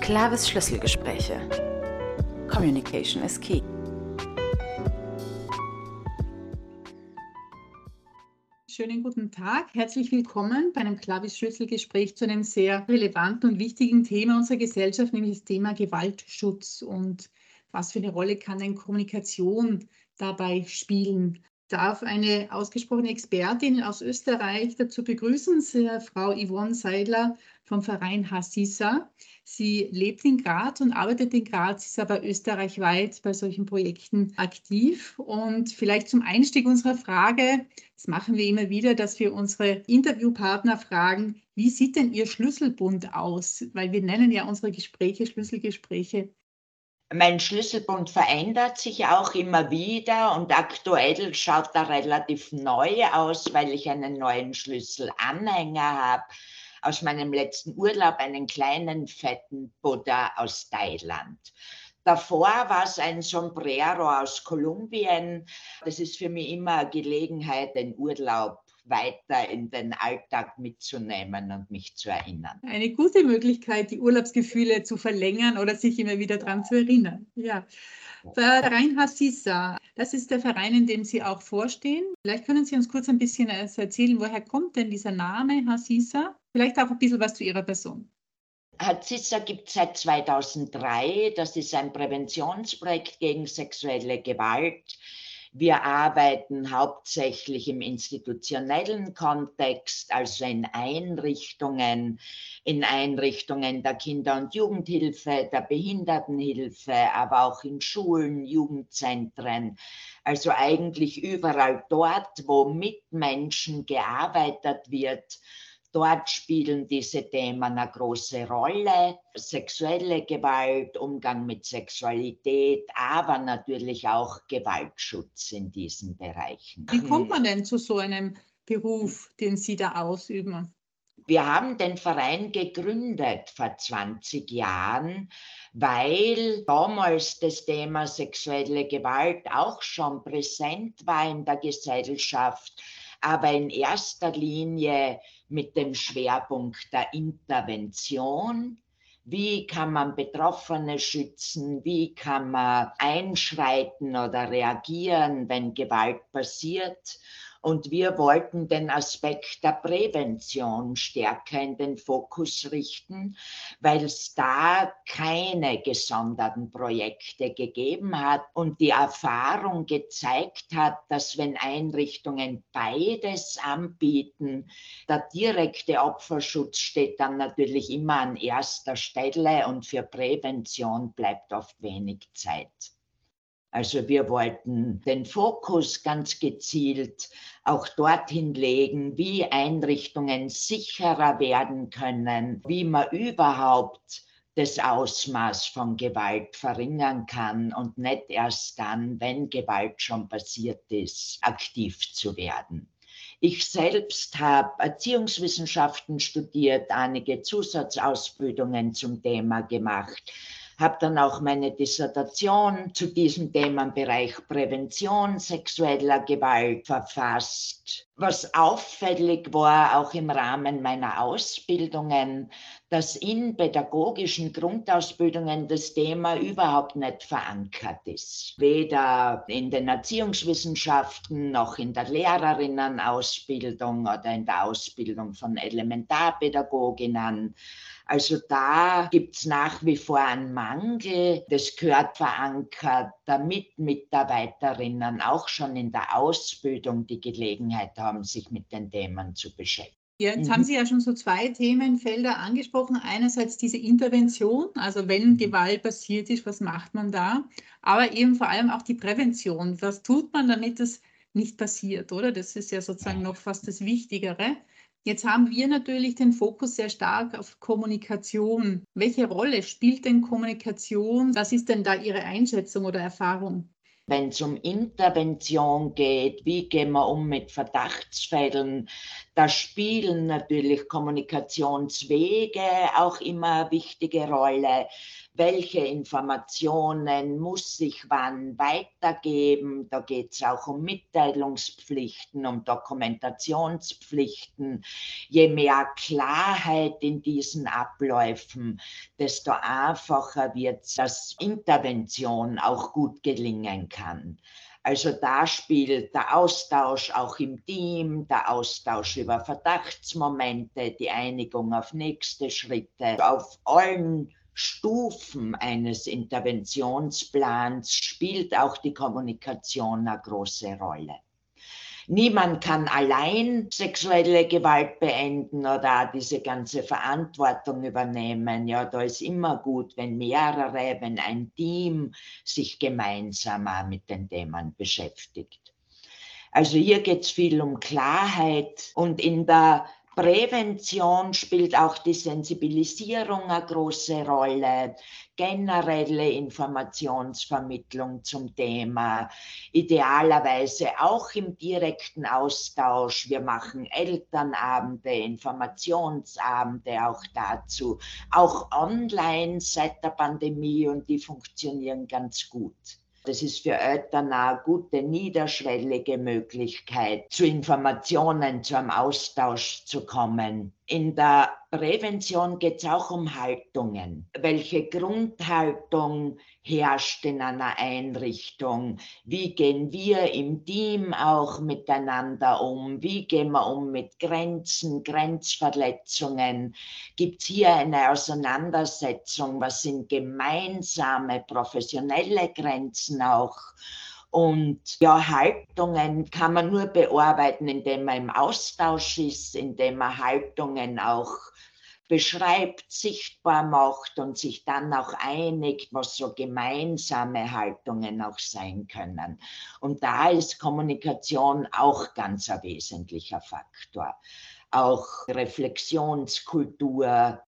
Clavis Schlüsselgespräche. Communication is key. Schönen guten Tag. Herzlich willkommen bei einem Clavis Schlüsselgespräch zu einem sehr relevanten und wichtigen Thema unserer Gesellschaft, nämlich das Thema Gewaltschutz und was für eine Rolle kann denn Kommunikation dabei spielen darf eine ausgesprochene Expertin aus Österreich dazu begrüßen, Frau Yvonne Seidler vom Verein Hassisa. Sie lebt in Graz und arbeitet in Graz, ist aber österreichweit bei solchen Projekten aktiv. Und vielleicht zum Einstieg unserer Frage, das machen wir immer wieder, dass wir unsere Interviewpartner fragen, wie sieht denn Ihr Schlüsselbund aus? Weil wir nennen ja unsere Gespräche Schlüsselgespräche. Mein Schlüsselbund verändert sich auch immer wieder und aktuell schaut er relativ neu aus, weil ich einen neuen Schlüsselanhänger habe aus meinem letzten Urlaub, einen kleinen fetten Buddha aus Thailand. Davor war es ein Sombrero aus Kolumbien. Das ist für mich immer eine Gelegenheit, den Urlaub weiter in den Alltag mitzunehmen und mich zu erinnern. Eine gute Möglichkeit, die Urlaubsgefühle zu verlängern oder sich immer wieder daran zu erinnern. Ja. Verein Hassisa, das ist der Verein, in dem Sie auch vorstehen. Vielleicht können Sie uns kurz ein bisschen erzählen, woher kommt denn dieser Name Hassisa? Vielleicht auch ein bisschen was zu Ihrer Person. Hassisa gibt es seit 2003. Das ist ein Präventionsprojekt gegen sexuelle Gewalt wir arbeiten hauptsächlich im institutionellen Kontext, also in Einrichtungen, in Einrichtungen der Kinder- und Jugendhilfe, der Behindertenhilfe, aber auch in Schulen, Jugendzentren. Also eigentlich überall dort, wo mit Menschen gearbeitet wird Dort spielen diese Themen eine große Rolle. Sexuelle Gewalt, Umgang mit Sexualität, aber natürlich auch Gewaltschutz in diesen Bereichen. Wie kommt man denn zu so einem Beruf, den Sie da ausüben? Wir haben den Verein gegründet vor 20 Jahren, weil damals das Thema sexuelle Gewalt auch schon präsent war in der Gesellschaft, aber in erster Linie mit dem Schwerpunkt der Intervention. Wie kann man Betroffene schützen? Wie kann man einschreiten oder reagieren, wenn Gewalt passiert? Und wir wollten den Aspekt der Prävention stärker in den Fokus richten, weil es da keine gesonderten Projekte gegeben hat und die Erfahrung gezeigt hat, dass wenn Einrichtungen beides anbieten, der direkte Opferschutz steht dann natürlich immer an erster Stelle und für Prävention bleibt oft wenig Zeit. Also wir wollten den Fokus ganz gezielt auch dorthin legen, wie Einrichtungen sicherer werden können, wie man überhaupt das Ausmaß von Gewalt verringern kann und nicht erst dann, wenn Gewalt schon passiert ist, aktiv zu werden. Ich selbst habe Erziehungswissenschaften studiert, einige Zusatzausbildungen zum Thema gemacht habe dann auch meine Dissertation zu diesem Themenbereich Prävention sexueller Gewalt verfasst. Was auffällig war, auch im Rahmen meiner Ausbildungen, dass in pädagogischen Grundausbildungen das Thema überhaupt nicht verankert ist. Weder in den Erziehungswissenschaften noch in der Lehrerinnenausbildung oder in der Ausbildung von Elementarpädagoginnen. Also da gibt es nach wie vor einen Mangel. Das gehört verankert, damit Mitarbeiterinnen auch schon in der Ausbildung die Gelegenheit haben, sich mit den Themen zu beschäftigen. Jetzt mhm. haben Sie ja schon so zwei Themenfelder angesprochen. Einerseits diese Intervention, also wenn mhm. Gewalt passiert ist, was macht man da? Aber eben vor allem auch die Prävention. Was tut man, damit es nicht passiert, oder? Das ist ja sozusagen noch fast das Wichtigere. Jetzt haben wir natürlich den Fokus sehr stark auf Kommunikation. Welche Rolle spielt denn Kommunikation? Was ist denn da Ihre Einschätzung oder Erfahrung? Wenn es um Intervention geht, wie gehen wir um mit Verdachtsfällen, da spielen natürlich Kommunikationswege auch immer eine wichtige Rolle. Welche Informationen muss ich wann weitergeben. Da geht es auch um Mitteilungspflichten, um Dokumentationspflichten. Je mehr Klarheit in diesen Abläufen, desto einfacher wird es, dass Intervention auch gut gelingen kann. Also da spielt der Austausch auch im Team, der Austausch über Verdachtsmomente, die Einigung auf nächste Schritte, auf allen Stufen eines Interventionsplans spielt auch die Kommunikation eine große Rolle. Niemand kann allein sexuelle Gewalt beenden oder diese ganze Verantwortung übernehmen. Ja, da ist immer gut, wenn mehrere, wenn ein Team sich gemeinsam mit den Themen beschäftigt. Also hier geht es viel um Klarheit und in der Prävention spielt auch die Sensibilisierung eine große Rolle, generelle Informationsvermittlung zum Thema, idealerweise auch im direkten Austausch. Wir machen Elternabende, Informationsabende auch dazu, auch online seit der Pandemie und die funktionieren ganz gut. Das ist für Eltern eine gute niederschwellige Möglichkeit, zu Informationen, zu einem Austausch zu kommen. In der Prävention geht es auch um Haltungen. Welche Grundhaltung herrscht in einer Einrichtung? Wie gehen wir im Team auch miteinander um? Wie gehen wir um mit Grenzen, Grenzverletzungen? Gibt es hier eine Auseinandersetzung? Was sind gemeinsame professionelle Grenzen auch? Und ja, Haltungen kann man nur bearbeiten, indem man im Austausch ist, indem man Haltungen auch beschreibt, sichtbar macht und sich dann auch einigt, was so gemeinsame Haltungen auch sein können. Und da ist Kommunikation auch ganz ein wesentlicher Faktor. Auch Reflexionskultur.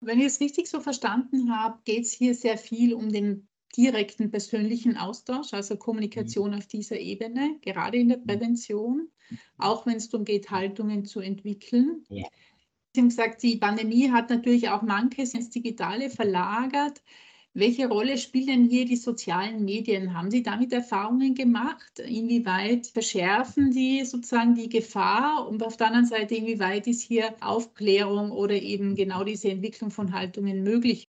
Wenn ich es richtig so verstanden habe, geht es hier sehr viel um den direkten persönlichen Austausch, also Kommunikation mhm. auf dieser Ebene, gerade in der mhm. Prävention, auch wenn es darum geht, Haltungen zu entwickeln. Ja. Sie haben gesagt, die Pandemie hat natürlich auch manches ins Digitale verlagert. Welche Rolle spielen denn hier die sozialen Medien? Haben Sie damit Erfahrungen gemacht? Inwieweit verschärfen die sozusagen die Gefahr? Und auf der anderen Seite, inwieweit ist hier Aufklärung oder eben genau diese Entwicklung von Haltungen möglich?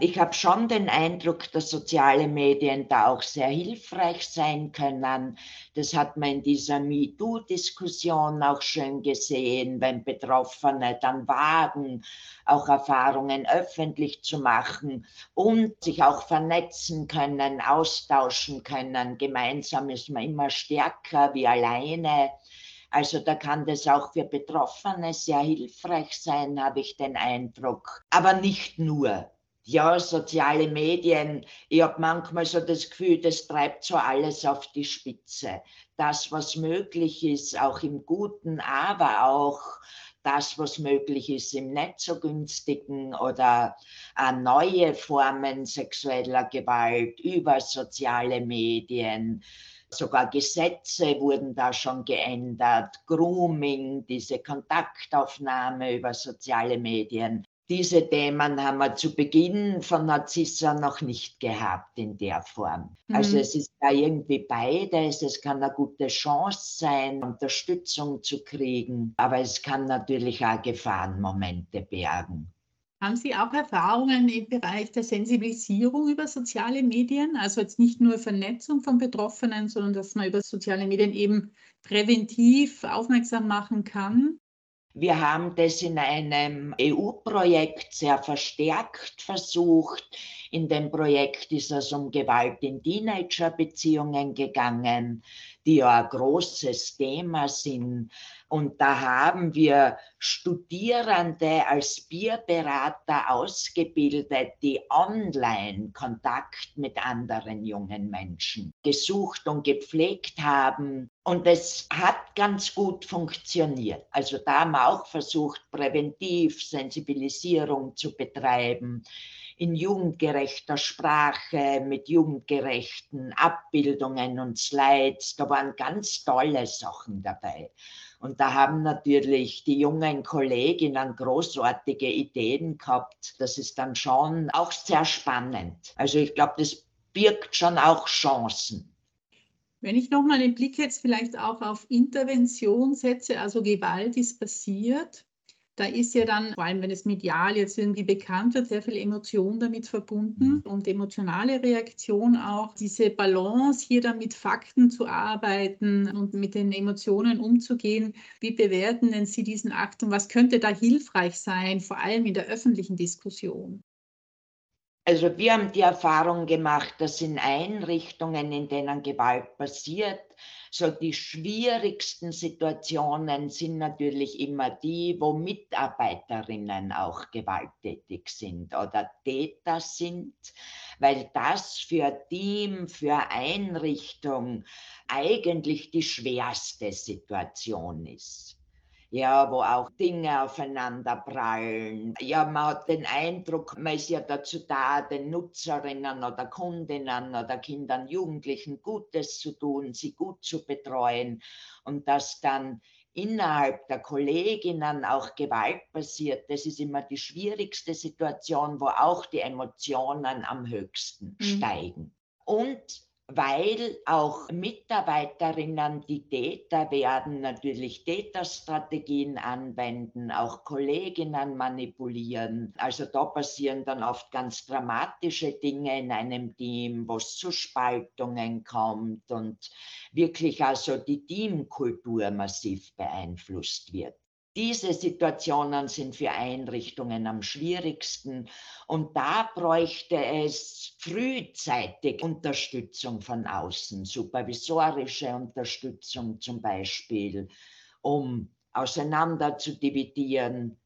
Ich habe schon den Eindruck, dass soziale Medien da auch sehr hilfreich sein können. Das hat man in dieser MeToo-Diskussion auch schön gesehen, wenn Betroffene dann wagen, auch Erfahrungen öffentlich zu machen und sich auch vernetzen können, austauschen können. Gemeinsam ist man immer stärker wie alleine. Also da kann das auch für Betroffene sehr hilfreich sein, habe ich den Eindruck. Aber nicht nur ja, soziale Medien, ich habe manchmal so das Gefühl, das treibt so alles auf die Spitze. Das, was möglich ist, auch im Guten, aber auch das, was möglich ist im nicht so günstigen oder äh, neue Formen sexueller Gewalt über soziale Medien. Sogar Gesetze wurden da schon geändert, Grooming, diese Kontaktaufnahme über soziale Medien diese Themen haben wir zu Beginn von Narzissa noch nicht gehabt in der Form. Also mhm. Also es ist da irgendwie beides. Es kann eine gute Chance sein, Unterstützung zu kriegen, aber es kann natürlich auch Gefahrenmomente bergen. Haben Sie auch Erfahrungen im Bereich der Sensibilisierung über soziale Medien? Also jetzt nicht nur Vernetzung von Betroffenen, sondern dass man über soziale Medien eben präventiv aufmerksam machen kann? Wir haben das in einem EU-Projekt sehr verstärkt versucht. In dem Projekt ist es um Gewalt in Teenager-Beziehungen gegangen, die ja ein großes Thema sind. Und da haben wir Studierende als Bierberater ausgebildet, die online Kontakt mit anderen jungen Menschen gesucht und gepflegt haben. Und es hat ganz gut funktioniert. Also da haben wir auch versucht, präventiv Sensibilisierung zu betreiben in jugendgerechter Sprache, mit jugendgerechten Abbildungen und Slides. Da waren ganz tolle Sachen dabei. Und da haben natürlich die jungen Kolleginnen großartige Ideen gehabt. Das ist dann schon auch sehr spannend. Also ich glaube, das birgt schon auch Chancen. Wenn ich nochmal den Blick jetzt vielleicht auch auf Intervention setze, also Gewalt ist passiert, da ist ja dann, vor allem wenn es medial jetzt irgendwie bekannt wird, sehr viel Emotion damit verbunden mhm. und emotionale Reaktion auch. Diese Balance, hier dann mit Fakten zu arbeiten und mit den Emotionen umzugehen. Wie bewerten denn Sie diesen Akt und was könnte da hilfreich sein, vor allem in der öffentlichen Diskussion? Also wir haben die Erfahrung gemacht, dass in Einrichtungen, in denen Gewalt passiert, so die schwierigsten Situationen sind natürlich immer die, wo Mitarbeiterinnen auch gewalttätig sind oder Täter sind, weil das für Team, für Einrichtung eigentlich die schwerste Situation ist ja, wo auch Dinge aufeinander prallen. Ja, man hat den Eindruck, man ist ja dazu da, den Nutzerinnen oder Kundinnen oder Kindern, Jugendlichen Gutes zu tun, sie gut zu betreuen und dass dann innerhalb der Kolleginnen auch Gewalt passiert, das ist immer die schwierigste Situation, wo auch die Emotionen am höchsten mhm. steigen. Und weil auch Mitarbeiterinnen, die Täter werden, natürlich Täterstrategien anwenden, auch Kolleginnen manipulieren. Also da passieren dann oft ganz dramatische Dinge in einem Team, wo es zu Spaltungen kommt und wirklich also die Teamkultur massiv beeinflusst wird. Diese Situationen sind für Einrichtungen am schwierigsten. Und da bräuchte es frühzeitig Unterstützung von außen, supervisorische Unterstützung zum Beispiel, um auseinander zu dividieren,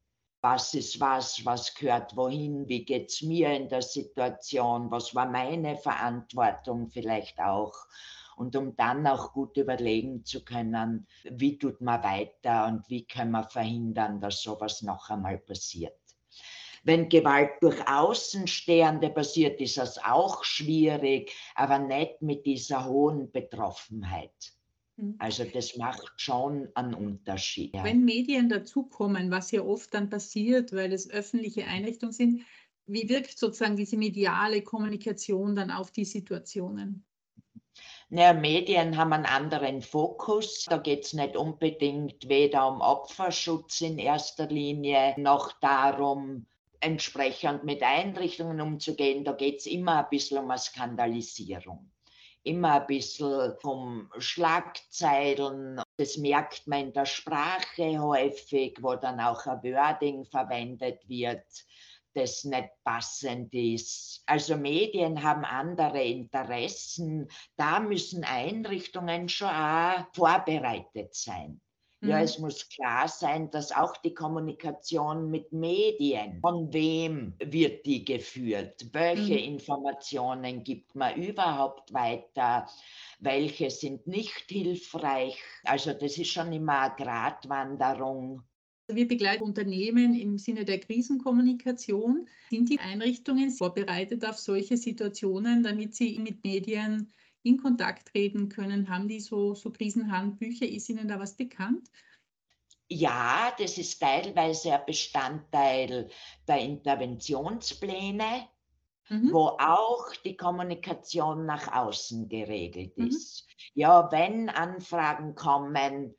was ist was, was gehört wohin, wie geht es mir in der Situation, was war meine Verantwortung vielleicht auch und um dann auch gut überlegen zu können, wie tut man weiter und wie können wir verhindern, dass sowas noch einmal passiert. Wenn Gewalt durch Außenstehende passiert, ist das auch schwierig, aber nicht mit dieser hohen Betroffenheit. Hm. Also das macht schon einen Unterschied. Wenn Medien dazukommen, was ja oft dann passiert, weil es öffentliche Einrichtungen sind, wie wirkt sozusagen diese mediale Kommunikation dann auf die Situationen? Naja, Medien haben einen anderen Fokus. Da geht es nicht unbedingt weder um Opferschutz in erster Linie noch darum, entsprechend mit Einrichtungen umzugehen. Da geht es immer ein bisschen um eine Skandalisierung. Immer ein bisschen um Schlagzeilen. Das merkt man in der Sprache häufig, wo dann auch ein Wording verwendet wird das nicht passend ist. Also Medien haben andere Interessen. Da müssen Einrichtungen schon auch vorbereitet sein. Ja, mhm. es muss klar sein, dass auch die Kommunikation mit Medien, von wem wird die geführt? Welche mhm. Informationen gibt man überhaupt weiter? Welche sind nicht hilfreich? Also das ist schon immer eine Gratwanderung. Wir begleiten Unternehmen im Sinne der Krisenkommunikation. Sind die Einrichtungen vorbereitet auf solche Situationen, damit sie mit Medien in Kontakt treten können? Haben die so, so Krisenhandbücher? Ist Ihnen da was bekannt? Ja, das ist teilweise ein Bestandteil der Interventionspläne, mhm. wo auch die Kommunikation nach außen geregelt mhm. ist. Mhm. Ja, wenn Anfragen kommen,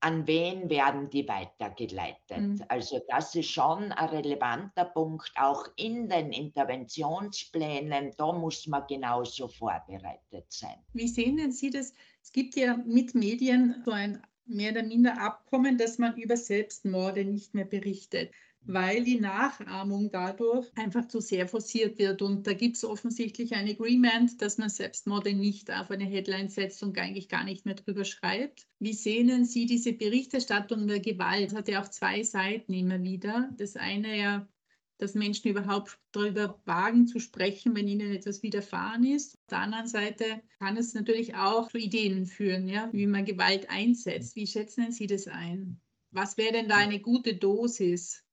an wen werden die weitergeleitet? Mhm. Also das ist schon ein relevanter Punkt, auch in den Interventionsplänen, da muss man genauso vorbereitet sein. Wie sehen denn Sie das? Es gibt ja mit Medien so ein mehr oder minder Abkommen, dass man über Selbstmorde nicht mehr berichtet weil die Nachahmung dadurch einfach zu sehr forciert wird. Und da gibt es offensichtlich ein Agreement, dass man Selbstmorde nicht auf eine Headline setzt und eigentlich gar nicht mehr drüber schreibt. Wie sehen Sie diese Berichterstattung der Gewalt? Hat ja auch zwei Seiten immer wieder. Das eine ja, dass Menschen überhaupt darüber wagen zu sprechen, wenn ihnen etwas widerfahren ist. Auf der anderen Seite kann es natürlich auch zu Ideen führen, ja, wie man Gewalt einsetzt. Wie schätzen Sie das ein? Was wäre denn da eine gute Dosis?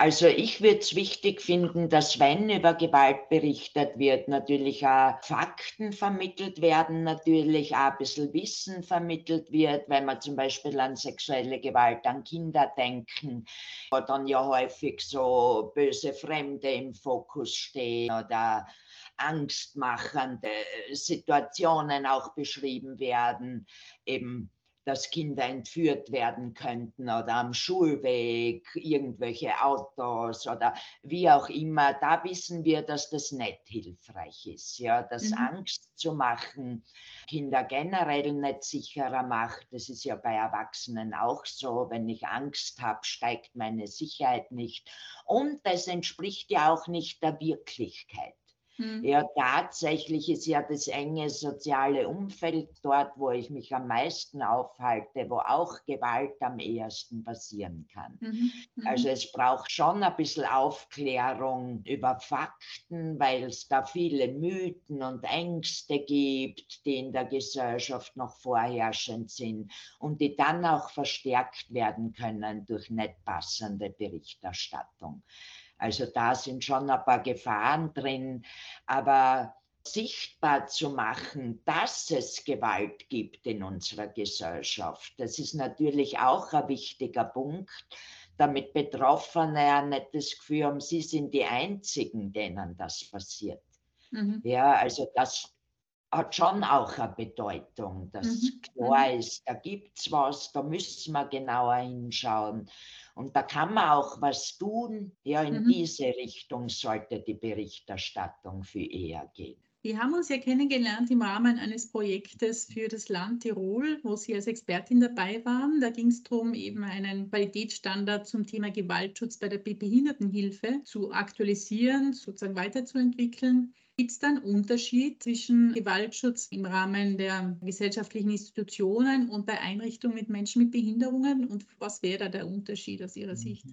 Also ich würde es wichtig finden, dass wenn über Gewalt berichtet wird, natürlich auch Fakten vermittelt werden, natürlich auch ein bisschen Wissen vermittelt wird, wenn man zum Beispiel an sexuelle Gewalt an Kinder denken, wo dann ja häufig so böse Fremde im Fokus stehen oder angstmachende Situationen auch beschrieben werden, eben dass Kinder entführt werden könnten oder am Schulweg irgendwelche Autos oder wie auch immer, da wissen wir, dass das nicht hilfreich ist. Ja, dass mhm. Angst zu machen Kinder generell nicht sicherer macht. Das ist ja bei Erwachsenen auch so. Wenn ich Angst habe, steigt meine Sicherheit nicht. Und es entspricht ja auch nicht der Wirklichkeit. Mhm. Ja, tatsächlich ist ja das enge soziale Umfeld dort, wo ich mich am meisten aufhalte, wo auch Gewalt am ehesten passieren kann. Mhm. Mhm. Also es braucht schon ein bisschen Aufklärung über Fakten, weil es da viele Mythen und Ängste gibt, die in der Gesellschaft noch vorherrschend sind und die dann auch verstärkt werden können durch nicht passende Berichterstattung. Also da sind schon ein paar Gefahren drin, aber sichtbar zu machen, dass es Gewalt gibt in unserer Gesellschaft, das ist natürlich auch ein wichtiger Punkt, damit Betroffene ja nicht das Gefühl haben, sie sind die Einzigen, denen das passiert. Mhm. Ja, also das hat schon auch eine Bedeutung, dass mhm. klar mhm. ist, da gibt es was, da müssen wir genauer hinschauen. Und da kann man auch was tun. Ja, in mhm. diese Richtung sollte die Berichterstattung für eher gehen. Wir haben uns ja kennengelernt im Rahmen eines Projektes für das Land Tirol, wo Sie als Expertin dabei waren. Da ging es darum, eben einen Qualitätsstandard zum Thema Gewaltschutz bei der Behindertenhilfe zu aktualisieren, sozusagen weiterzuentwickeln. Gibt es da einen Unterschied zwischen Gewaltschutz im Rahmen der gesellschaftlichen Institutionen und bei Einrichtungen mit Menschen mit Behinderungen? Und was wäre da der Unterschied aus Ihrer Sicht?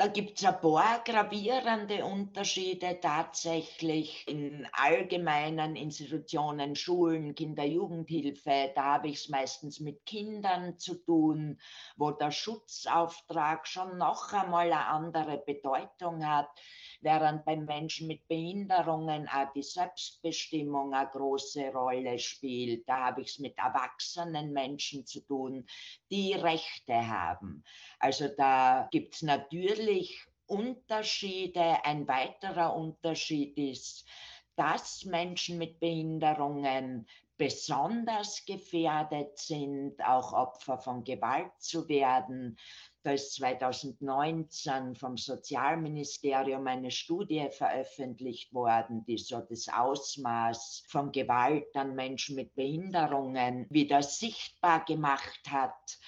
Da gibt es ein paar gravierende Unterschiede tatsächlich in allgemeinen Institutionen, Schulen, Kinder-Jugendhilfe. Da habe ich es meistens mit Kindern zu tun, wo der Schutzauftrag schon noch einmal eine andere Bedeutung hat während bei Menschen mit Behinderungen auch die Selbstbestimmung eine große Rolle spielt. Da habe ich es mit erwachsenen Menschen zu tun, die Rechte haben. Also da gibt es natürlich Unterschiede. Ein weiterer Unterschied ist, dass Menschen mit Behinderungen besonders gefährdet sind, auch Opfer von Gewalt zu werden, da ist 2019 vom Sozialministerium eine Studie veröffentlicht worden, die so das Ausmaß von Gewalt an Menschen mit Behinderungen wieder sichtbar gemacht hat.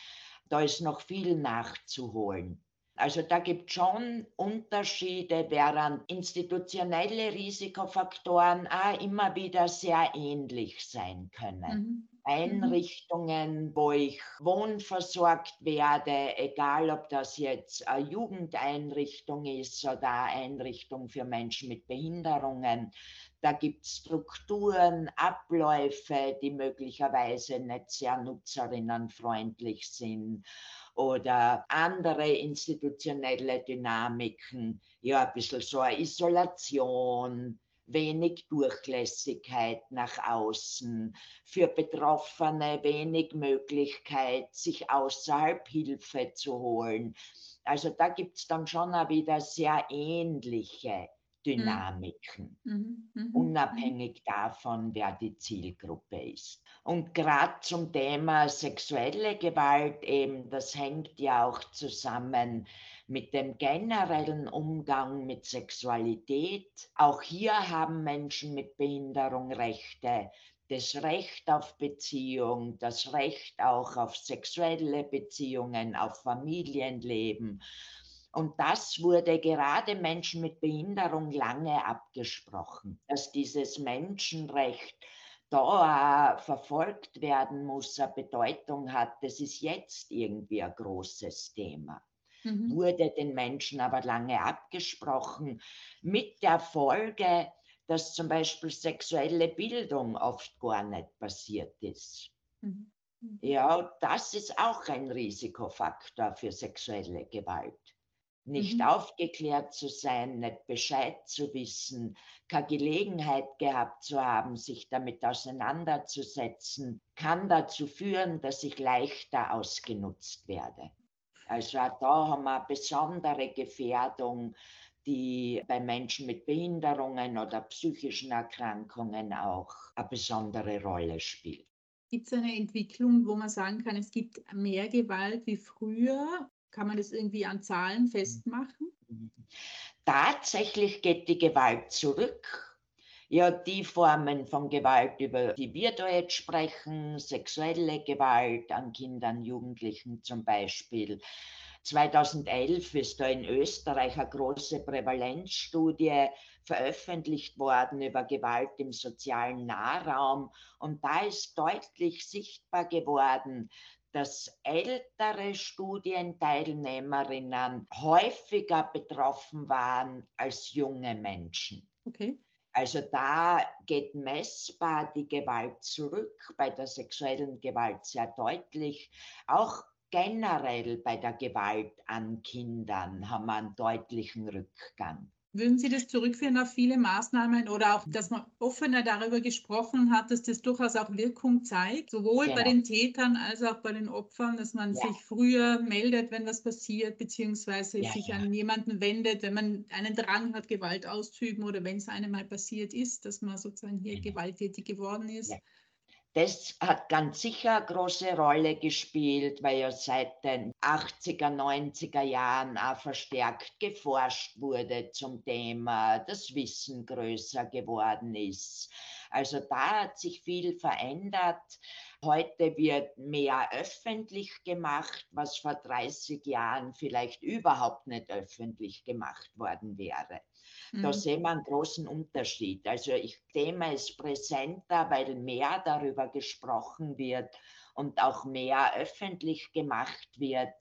Da ist noch viel nachzuholen. Also da gibt es schon Unterschiede, während institutionelle Risikofaktoren auch immer wieder sehr ähnlich sein können. Mhm. Einrichtungen, wo ich wohnversorgt werde, egal ob das jetzt eine Jugendeinrichtung ist oder eine Einrichtung für Menschen mit Behinderungen. Da gibt es Strukturen, Abläufe, die möglicherweise nicht sehr nutzerinnenfreundlich sind oder andere institutionelle Dynamiken, ja, ein bisschen so eine Isolation, wenig Durchlässigkeit nach außen, für Betroffene wenig Möglichkeit, sich außerhalb Hilfe zu holen. Also da gibt es dann schon auch wieder sehr ähnliche Dynamiken, mhm. Mhm. mhm. unabhängig davon, wer die Zielgruppe ist. Und gerade zum Thema sexuelle Gewalt eben, das hängt ja auch zusammen mit dem generellen Umgang mit Sexualität. Auch hier haben Menschen mit Behinderung Rechte. Das Recht auf Beziehung, das Recht auch auf sexuelle Beziehungen, auf Familienleben. Und das wurde gerade Menschen mit Behinderung lange abgesprochen, dass dieses Menschenrecht da verfolgt werden muss, eine Bedeutung hat. Das ist jetzt irgendwie ein großes Thema. Mhm. Wurde den Menschen aber lange abgesprochen, mit der Folge, dass zum Beispiel sexuelle Bildung oft gar nicht passiert ist. Mhm. mhm. Ja, das ist auch ein Risikofaktor für sexuelle Gewalt. Nicht mhm. aufgeklärt zu sein, nicht Bescheid zu wissen, keine Gelegenheit gehabt zu haben, sich damit auseinanderzusetzen, kann dazu führen, dass ich leichter ausgenutzt werde. Also da haben wir eine besondere Gefährdung, die bei Menschen mit Behinderungen oder psychischen Erkrankungen auch eine besondere Rolle spielt. Gibt es eine Entwicklung, wo man sagen kann, es gibt mehr Gewalt wie früher? Kann man das irgendwie an Zahlen festmachen? Tatsächlich geht die Gewalt zurück. Ja, die Formen von Gewalt, über die wir da jetzt sprechen, sexuelle Gewalt an Kindern, Jugendlichen zum Beispiel. 2011 ist da in Österreich eine große Prävalenzstudie veröffentlicht worden über Gewalt im sozialen Nahraum. Und da ist deutlich sichtbar geworden, dass ältere Studienteilnehmerinnen häufiger betroffen waren als junge Menschen. Okay. Also da geht messbar die Gewalt zurück, bei der sexuellen Gewalt sehr deutlich. Auch generell bei der Gewalt an Kindern haben wir einen deutlichen Rückgang. Würden Sie das zurückführen auf viele Maßnahmen oder auch, dass man offener darüber gesprochen hat, dass das durchaus auch Wirkung zeigt, sowohl genau. bei den Tätern als auch bei den Opfern, dass man ja. sich früher meldet, wenn was passiert, beziehungsweise ja, sich ja. an jemanden wendet, wenn man einen Drang hat, Gewalt auszuüben oder wenn es einem mal passiert ist, dass man sozusagen hier genau. gewalttätig geworden ist. Das hat ganz sicher eine große Rolle gespielt, weil ja seit den 80er, 90er Jahren auch verstärkt geforscht wurde zum Thema, das Wissen größer geworden ist. Also da hat sich viel verändert. Heute wird mehr öffentlich gemacht, was vor 30 Jahren vielleicht überhaupt nicht öffentlich gemacht worden wäre. Da mhm. sehen wir einen großen Unterschied. Also ich Thema ist präsenter, weil mehr darüber gesprochen wird und auch mehr öffentlich gemacht wird.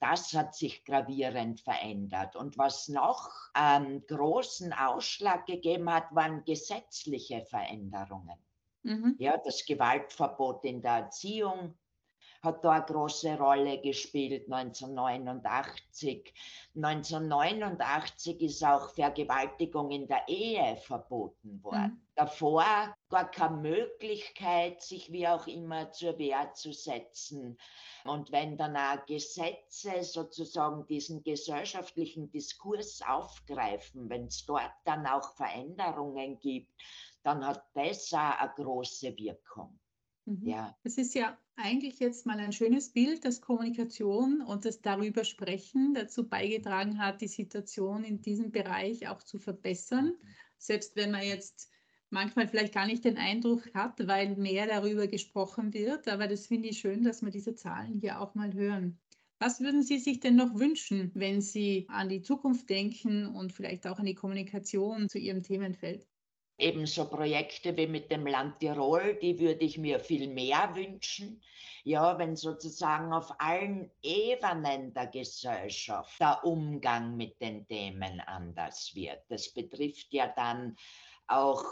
Das hat sich gravierend verändert. Und was noch einen großen Ausschlag gegeben hat, waren gesetzliche Veränderungen. Mhm. Ja, das Gewaltverbot in der Erziehung, hat da eine große Rolle gespielt 1989. 1989 ist auch Vergewaltigung in der Ehe verboten worden. Mhm. Davor gar keine Möglichkeit, sich wie auch immer zur Wehr zu setzen. Und wenn dann auch Gesetze sozusagen diesen gesellschaftlichen Diskurs aufgreifen, wenn es dort dann auch Veränderungen gibt, dann hat das auch eine große Wirkung. Mhm. Ja. Es ist ja eigentlich jetzt mal ein schönes Bild, dass Kommunikation und das darüber sprechen dazu beigetragen hat, die Situation in diesem Bereich auch zu verbessern. Mhm. Selbst wenn man jetzt manchmal vielleicht gar nicht den Eindruck hat, weil mehr darüber gesprochen wird. Aber das finde ich schön, dass wir diese Zahlen hier auch mal hören. Was würden Sie sich denn noch wünschen, wenn Sie an die Zukunft denken und vielleicht auch an die Kommunikation zu Ihrem Themenfeld? Ebenso Projekte wie mit dem Land Tirol, die würde ich mir viel mehr wünschen. Ja, wenn sozusagen auf allen Ebenen der Gesellschaft der Umgang mit den Themen anders wird. Das betrifft ja dann auch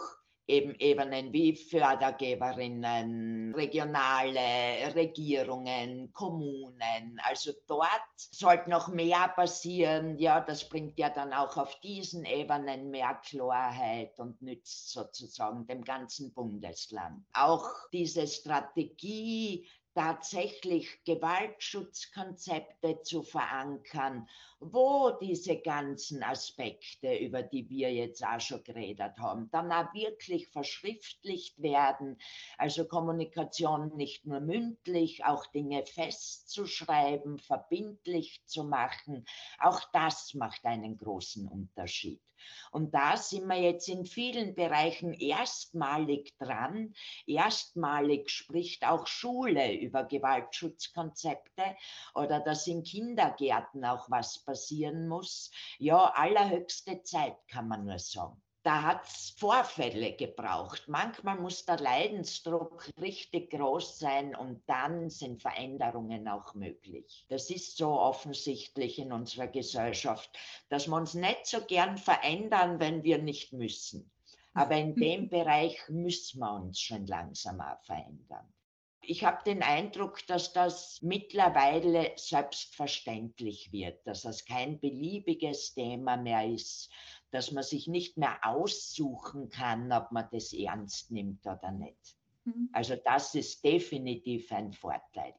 eben Ebenen wie Fördergeberinnen, regionale Regierungen, Kommunen. Also dort sollte noch mehr passieren. Ja, das bringt ja dann auch auf diesen Ebenen mehr Klarheit und nützt sozusagen dem ganzen Bundesland. Auch diese Strategie tatsächlich Gewaltschutzkonzepte zu verankern, wo diese ganzen Aspekte, über die wir jetzt auch schon geredet haben, dann auch wirklich verschriftlicht werden. Also Kommunikation nicht nur mündlich, auch Dinge festzuschreiben, verbindlich zu machen. Auch das macht einen großen Unterschied. Und da sind wir jetzt in vielen Bereichen erstmalig dran. Erstmalig spricht auch Schule über Gewaltschutzkonzepte oder dass in Kindergärten auch was passieren muss. Ja, allerhöchste Zeit kann man nur sagen da hat es Vorfälle gebraucht. Manchmal muss der Leidensdruck richtig groß sein und dann sind Veränderungen auch möglich. Das ist so offensichtlich in unserer Gesellschaft, dass wir uns nicht so gern verändern, wenn wir nicht müssen. Aber in dem Bereich müssen wir uns schon langsam auch verändern. Ich habe den Eindruck, dass das mittlerweile selbstverständlich wird, dass das kein beliebiges Thema mehr ist, dass man sich nicht mehr aussuchen kann, ob man das ernst nimmt oder nicht. Mhm. Also das ist definitiv ein Vorteil.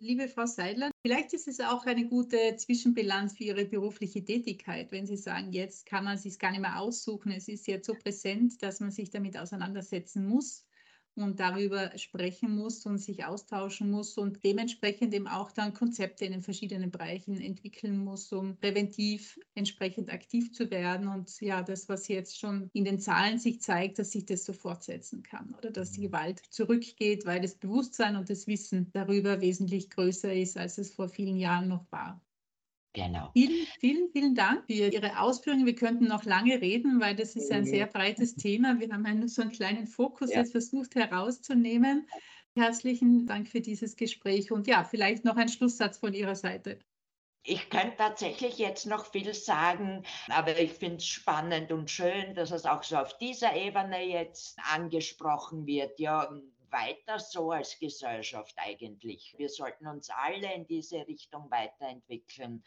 Liebe Frau Seidler, vielleicht ist es auch eine gute Zwischenbilanz für Ihre berufliche Tätigkeit, wenn Sie sagen, jetzt kann man es sich gar nicht mehr aussuchen. Es ist jetzt so präsent, dass man sich damit auseinandersetzen muss und darüber sprechen muss und sich austauschen muss und dementsprechend eben auch dann Konzepte in den verschiedenen Bereichen entwickeln muss, um präventiv entsprechend aktiv zu werden. Und ja, das, was jetzt schon in den Zahlen sich zeigt, dass sich das so fortsetzen kann oder dass die Gewalt zurückgeht, weil das Bewusstsein und das Wissen darüber wesentlich größer ist, als es vor vielen Jahren noch war. Genau. Vielen, vielen, vielen Dank für Ihre Ausführungen. Wir könnten noch lange reden, weil das ist ein sehr breites Thema. Wir haben nur so einen kleinen Fokus ja. jetzt versucht herauszunehmen. Herzlichen Dank für dieses Gespräch und ja, vielleicht noch ein Schlusssatz von Ihrer Seite. Ich könnte tatsächlich jetzt noch viel sagen, aber ich finde es spannend und schön, dass es auch so auf dieser Ebene jetzt angesprochen wird. Ja, weiter so als Gesellschaft eigentlich. Wir sollten uns alle in diese Richtung weiterentwickeln,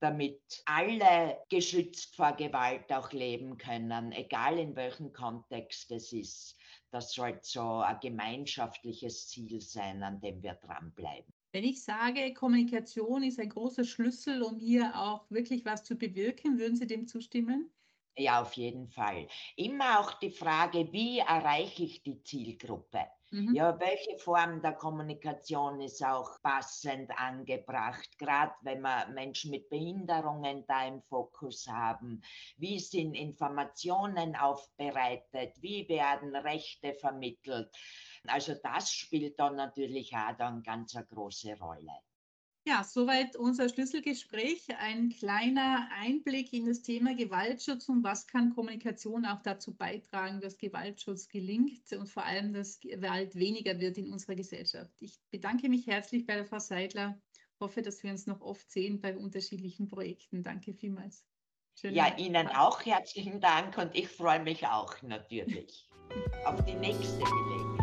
damit alle geschützt vor Gewalt auch leben können, egal in welchem Kontext es ist. Das sollte so ein gemeinschaftliches Ziel sein, an dem wir dranbleiben. Wenn ich sage, Kommunikation ist ein großer Schlüssel, um hier auch wirklich was zu bewirken, würden Sie dem zustimmen? Ja, auf jeden Fall. Immer auch die Frage, wie erreiche ich die Zielgruppe? Mhm. Ja, welche Form der Kommunikation ist auch passend angebracht, gerade wenn wir Menschen mit Behinderungen da im Fokus haben? Wie sind Informationen aufbereitet? Wie werden Rechte vermittelt? Also das spielt dann natürlich auch dann ganz eine große Rolle. Ja, soweit unser Schlüsselgespräch. Ein kleiner Einblick in das Thema Gewaltschutz und was kann Kommunikation auch dazu beitragen, dass Gewaltschutz gelingt und vor allem, dass Gewalt weniger wird in unserer Gesellschaft. Ich bedanke mich herzlich bei der Frau Seidler. Hoffe, dass wir uns noch oft sehen bei unterschiedlichen Projekten. Danke vielmals. Schönen ja, Ihnen auch herzlichen Dank und ich freue mich auch natürlich auf die nächste Gelegenheit.